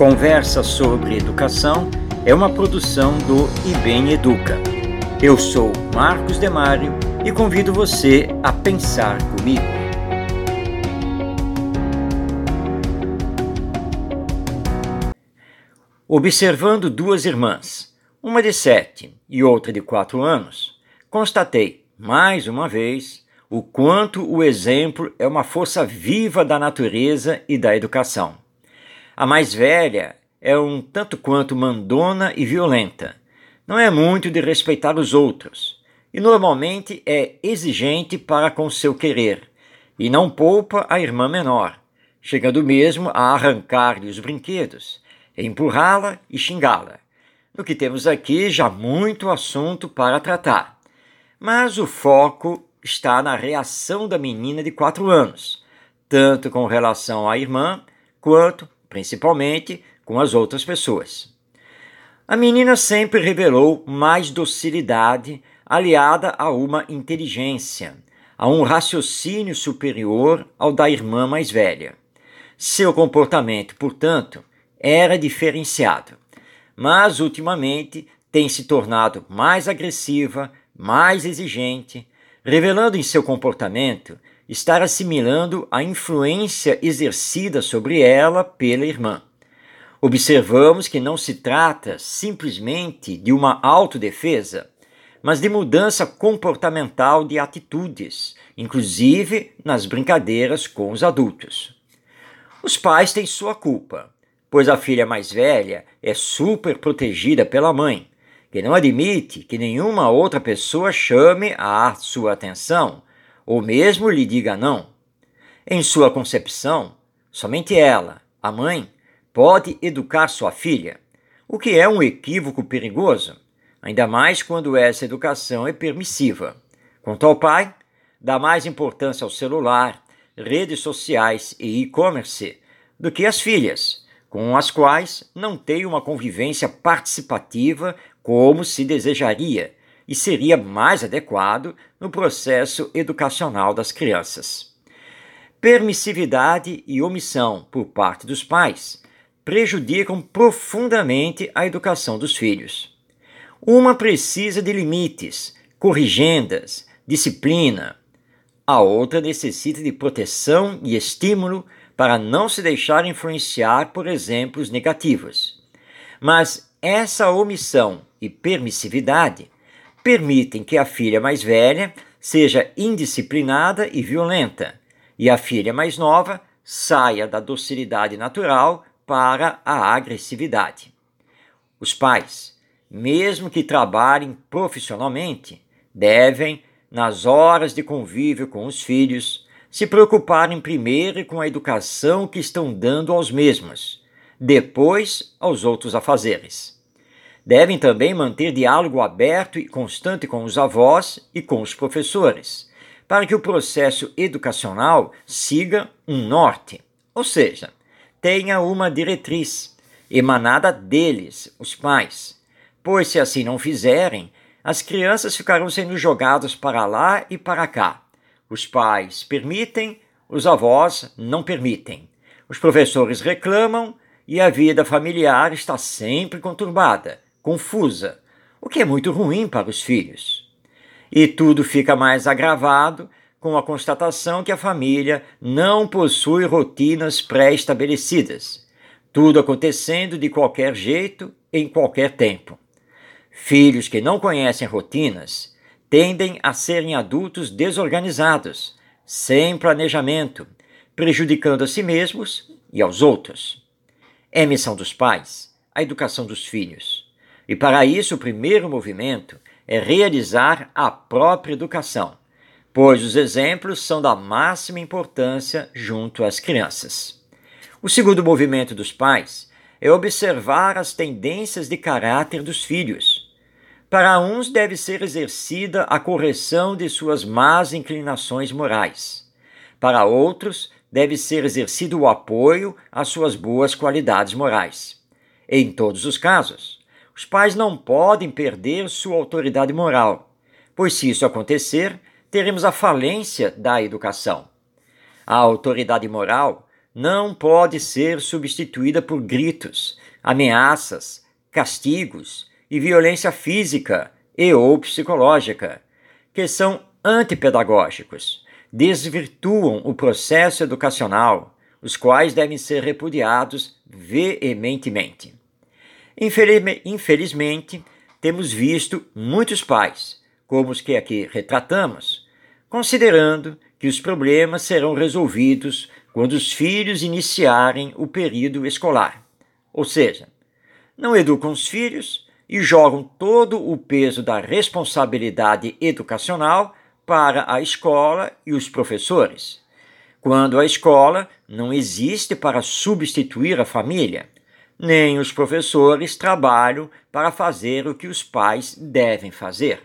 Conversa sobre Educação é uma produção do IBEM Educa. Eu sou Marcos Demário e convido você a pensar comigo. Observando duas irmãs, uma de sete e outra de quatro anos, constatei, mais uma vez, o quanto o exemplo é uma força viva da natureza e da educação. A mais velha é um tanto quanto mandona e violenta. Não é muito de respeitar os outros e normalmente é exigente para com seu querer e não poupa a irmã menor, chegando mesmo a arrancar-lhe os brinquedos, empurrá-la e xingá-la. No que temos aqui já muito assunto para tratar. Mas o foco está na reação da menina de quatro anos, tanto com relação à irmã quanto principalmente com as outras pessoas. A menina sempre revelou mais docilidade aliada a uma inteligência, a um raciocínio superior ao da irmã mais velha. Seu comportamento, portanto, era diferenciado, mas ultimamente tem se tornado mais agressiva, mais exigente, revelando em seu comportamento estar assimilando a influência exercida sobre ela pela irmã. Observamos que não se trata simplesmente de uma autodefesa, mas de mudança comportamental de atitudes, inclusive nas brincadeiras com os adultos. Os pais têm sua culpa, pois a filha mais velha é super protegida pela mãe, que não admite que nenhuma outra pessoa chame a sua atenção ou mesmo lhe diga não. Em sua concepção, somente ela, a mãe, pode educar sua filha, o que é um equívoco perigoso, ainda mais quando essa educação é permissiva. Quanto ao pai, dá mais importância ao celular, redes sociais e e-commerce do que às filhas, com as quais não tem uma convivência participativa como se desejaria e seria mais adequado no processo educacional das crianças. Permissividade e omissão por parte dos pais prejudicam profundamente a educação dos filhos. Uma precisa de limites, corrigendas, disciplina. A outra necessita de proteção e estímulo para não se deixar influenciar por exemplos negativos. Mas essa omissão e permissividade permitem que a filha mais velha seja indisciplinada e violenta, e a filha mais nova saia da docilidade natural para a agressividade. Os pais, mesmo que trabalhem profissionalmente, devem, nas horas de convívio com os filhos, se preocuparem primeiro com a educação que estão dando aos mesmos, depois aos outros afazeres. Devem também manter diálogo aberto e constante com os avós e com os professores, para que o processo educacional siga um norte, ou seja, tenha uma diretriz emanada deles, os pais. Pois se assim não fizerem, as crianças ficarão sendo jogadas para lá e para cá. Os pais permitem, os avós não permitem. Os professores reclamam e a vida familiar está sempre conturbada confusa, o que é muito ruim para os filhos. E tudo fica mais agravado com a constatação que a família não possui rotinas pré-estabelecidas, tudo acontecendo de qualquer jeito, em qualquer tempo. Filhos que não conhecem rotinas tendem a serem adultos desorganizados, sem planejamento, prejudicando a si mesmos e aos outros. É missão dos pais a educação dos filhos. E para isso, o primeiro movimento é realizar a própria educação, pois os exemplos são da máxima importância junto às crianças. O segundo movimento dos pais é observar as tendências de caráter dos filhos. Para uns deve ser exercida a correção de suas más inclinações morais. Para outros, deve ser exercido o apoio às suas boas qualidades morais. Em todos os casos, os pais não podem perder sua autoridade moral, pois se isso acontecer, teremos a falência da educação. A autoridade moral não pode ser substituída por gritos, ameaças, castigos e violência física e ou psicológica, que são antipedagógicos, desvirtuam o processo educacional, os quais devem ser repudiados veementemente. Infelizmente, temos visto muitos pais, como os que aqui retratamos, considerando que os problemas serão resolvidos quando os filhos iniciarem o período escolar. Ou seja, não educam os filhos e jogam todo o peso da responsabilidade educacional para a escola e os professores, quando a escola não existe para substituir a família, nem os professores trabalham para fazer o que os pais devem fazer.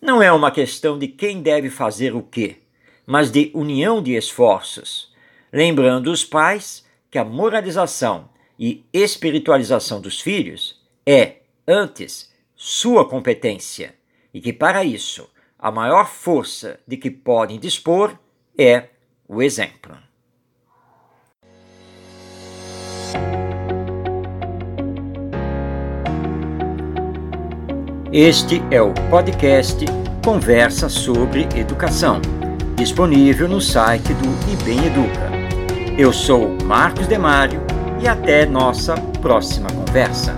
Não é uma questão de quem deve fazer o quê, mas de união de esforços, lembrando os pais que a moralização e espiritualização dos filhos é, antes, sua competência e que, para isso, a maior força de que podem dispor é o exemplo. Este é o podcast Conversa sobre Educação, disponível no site do IBEM Educa. Eu sou Marcos Demário e até nossa próxima conversa.